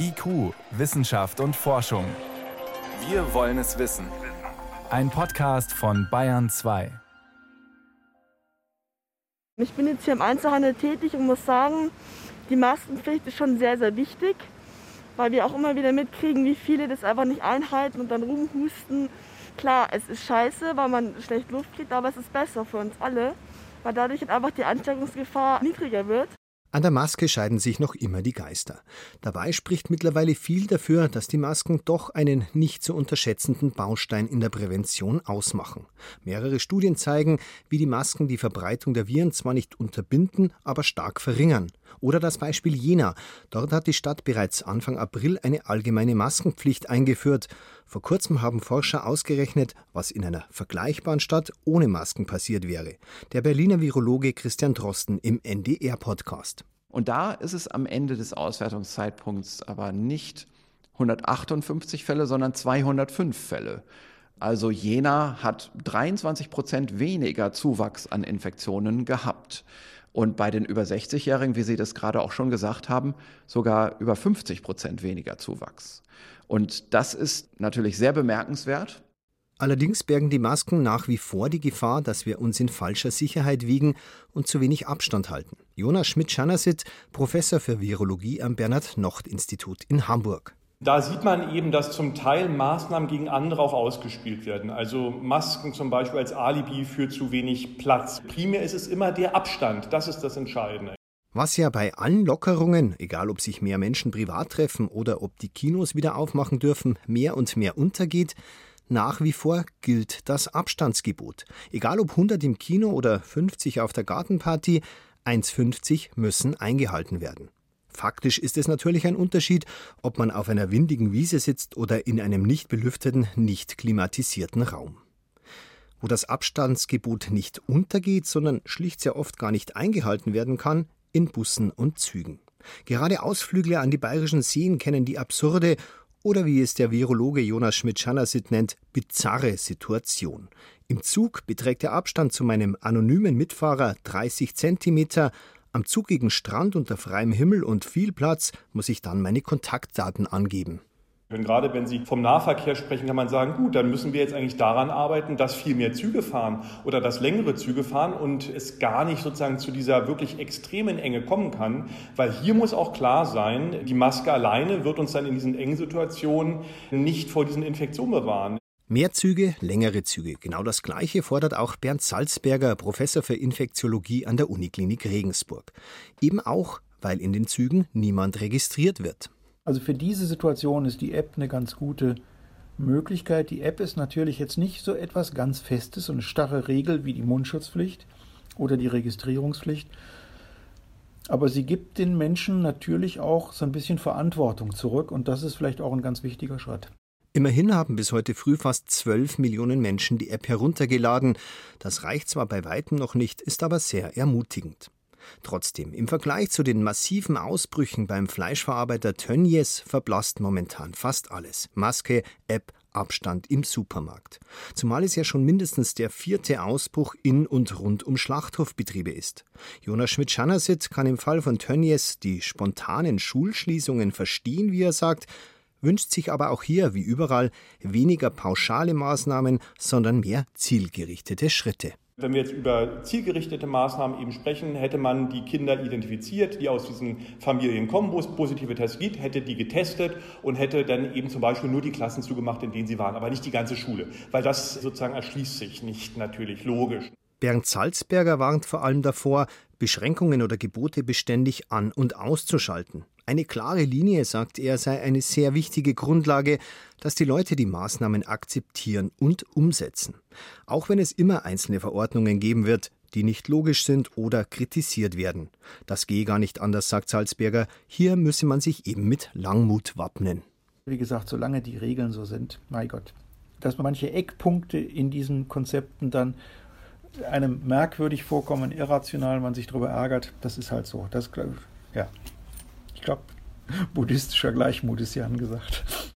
IQ, Wissenschaft und Forschung. Wir wollen es wissen. Ein Podcast von Bayern 2. Ich bin jetzt hier im Einzelhandel tätig und muss sagen, die Maskenpflicht ist schon sehr, sehr wichtig, weil wir auch immer wieder mitkriegen, wie viele das einfach nicht einhalten und dann rumhusten. Klar, es ist scheiße, weil man schlecht Luft kriegt, aber es ist besser für uns alle, weil dadurch einfach die Ansteckungsgefahr niedriger wird. An der Maske scheiden sich noch immer die Geister. Dabei spricht mittlerweile viel dafür, dass die Masken doch einen nicht zu unterschätzenden Baustein in der Prävention ausmachen. Mehrere Studien zeigen, wie die Masken die Verbreitung der Viren zwar nicht unterbinden, aber stark verringern. Oder das Beispiel Jena. Dort hat die Stadt bereits Anfang April eine allgemeine Maskenpflicht eingeführt. Vor kurzem haben Forscher ausgerechnet, was in einer vergleichbaren Stadt ohne Masken passiert wäre. Der Berliner Virologe Christian Drosten im NDR-Podcast. Und da ist es am Ende des Auswertungszeitpunkts aber nicht 158 Fälle, sondern 205 Fälle. Also Jena hat 23 Prozent weniger Zuwachs an Infektionen gehabt. Und bei den über 60-Jährigen, wie Sie das gerade auch schon gesagt haben, sogar über 50 Prozent weniger Zuwachs. Und das ist natürlich sehr bemerkenswert. Allerdings bergen die Masken nach wie vor die Gefahr, dass wir uns in falscher Sicherheit wiegen und zu wenig Abstand halten. Jonas Schmidt-Schanasit, Professor für Virologie am Bernhard-Nocht-Institut in Hamburg. Da sieht man eben, dass zum Teil Maßnahmen gegen andere auch ausgespielt werden. Also Masken zum Beispiel als Alibi für zu wenig Platz. Primär ist es immer der Abstand. Das ist das Entscheidende. Was ja bei allen Lockerungen, egal ob sich mehr Menschen privat treffen oder ob die Kinos wieder aufmachen dürfen, mehr und mehr untergeht, nach wie vor gilt das Abstandsgebot. Egal ob 100 im Kino oder 50 auf der Gartenparty, 1,50 müssen eingehalten werden. Faktisch ist es natürlich ein Unterschied, ob man auf einer windigen Wiese sitzt oder in einem nicht belüfteten, nicht klimatisierten Raum. Wo das Abstandsgebot nicht untergeht, sondern schlicht sehr oft gar nicht eingehalten werden kann, in Bussen und Zügen. Gerade Ausflügler an die bayerischen Seen kennen die absurde oder wie es der Virologe Jonas Schmidt-Schanasit nennt, bizarre Situation. Im Zug beträgt der Abstand zu meinem anonymen Mitfahrer 30 Zentimeter, am zugigen Strand unter freiem Himmel und viel Platz muss ich dann meine Kontaktdaten angeben. Und gerade wenn Sie vom Nahverkehr sprechen, kann man sagen, gut, dann müssen wir jetzt eigentlich daran arbeiten, dass viel mehr Züge fahren oder dass längere Züge fahren und es gar nicht sozusagen zu dieser wirklich extremen Enge kommen kann. Weil hier muss auch klar sein, die Maske alleine wird uns dann in diesen engen Situationen nicht vor diesen Infektionen bewahren. Mehr Züge, längere Züge. Genau das Gleiche fordert auch Bernd Salzberger, Professor für Infektiologie an der Uniklinik Regensburg. Eben auch, weil in den Zügen niemand registriert wird. Also für diese Situation ist die App eine ganz gute Möglichkeit. Die App ist natürlich jetzt nicht so etwas ganz Festes und eine starre Regel wie die Mundschutzpflicht oder die Registrierungspflicht. Aber sie gibt den Menschen natürlich auch so ein bisschen Verantwortung zurück und das ist vielleicht auch ein ganz wichtiger Schritt. Immerhin haben bis heute früh fast 12 Millionen Menschen die App heruntergeladen. Das reicht zwar bei weitem noch nicht, ist aber sehr ermutigend. Trotzdem, im Vergleich zu den massiven Ausbrüchen beim Fleischverarbeiter Tönnies verblasst momentan fast alles. Maske, App, Abstand im Supermarkt. Zumal es ja schon mindestens der vierte Ausbruch in und rund um Schlachthofbetriebe ist. Jonas Schmidt-Schanasit kann im Fall von Tönnies die spontanen Schulschließungen verstehen, wie er sagt, wünscht sich aber auch hier, wie überall, weniger pauschale Maßnahmen, sondern mehr zielgerichtete Schritte. Wenn wir jetzt über zielgerichtete Maßnahmen eben sprechen, hätte man die Kinder identifiziert, die aus diesen Familien kommen, wo es positive Tests gibt, hätte die getestet und hätte dann eben zum Beispiel nur die Klassen zugemacht, in denen sie waren, aber nicht die ganze Schule, weil das sozusagen erschließt sich nicht natürlich logisch. Bernd Salzberger warnt vor allem davor, Beschränkungen oder Gebote beständig an- und auszuschalten. Eine klare Linie, sagt er, sei eine sehr wichtige Grundlage, dass die Leute die Maßnahmen akzeptieren und umsetzen. Auch wenn es immer einzelne Verordnungen geben wird, die nicht logisch sind oder kritisiert werden. Das gehe gar nicht anders, sagt Salzberger. Hier müsse man sich eben mit Langmut wappnen. Wie gesagt, solange die Regeln so sind, mein Gott. Dass manche Eckpunkte in diesen Konzepten dann einem merkwürdig vorkommen, irrational, man sich darüber ärgert, das ist halt so. Das, ja, ich glaube, buddhistischer Gleichmut ist ja angesagt.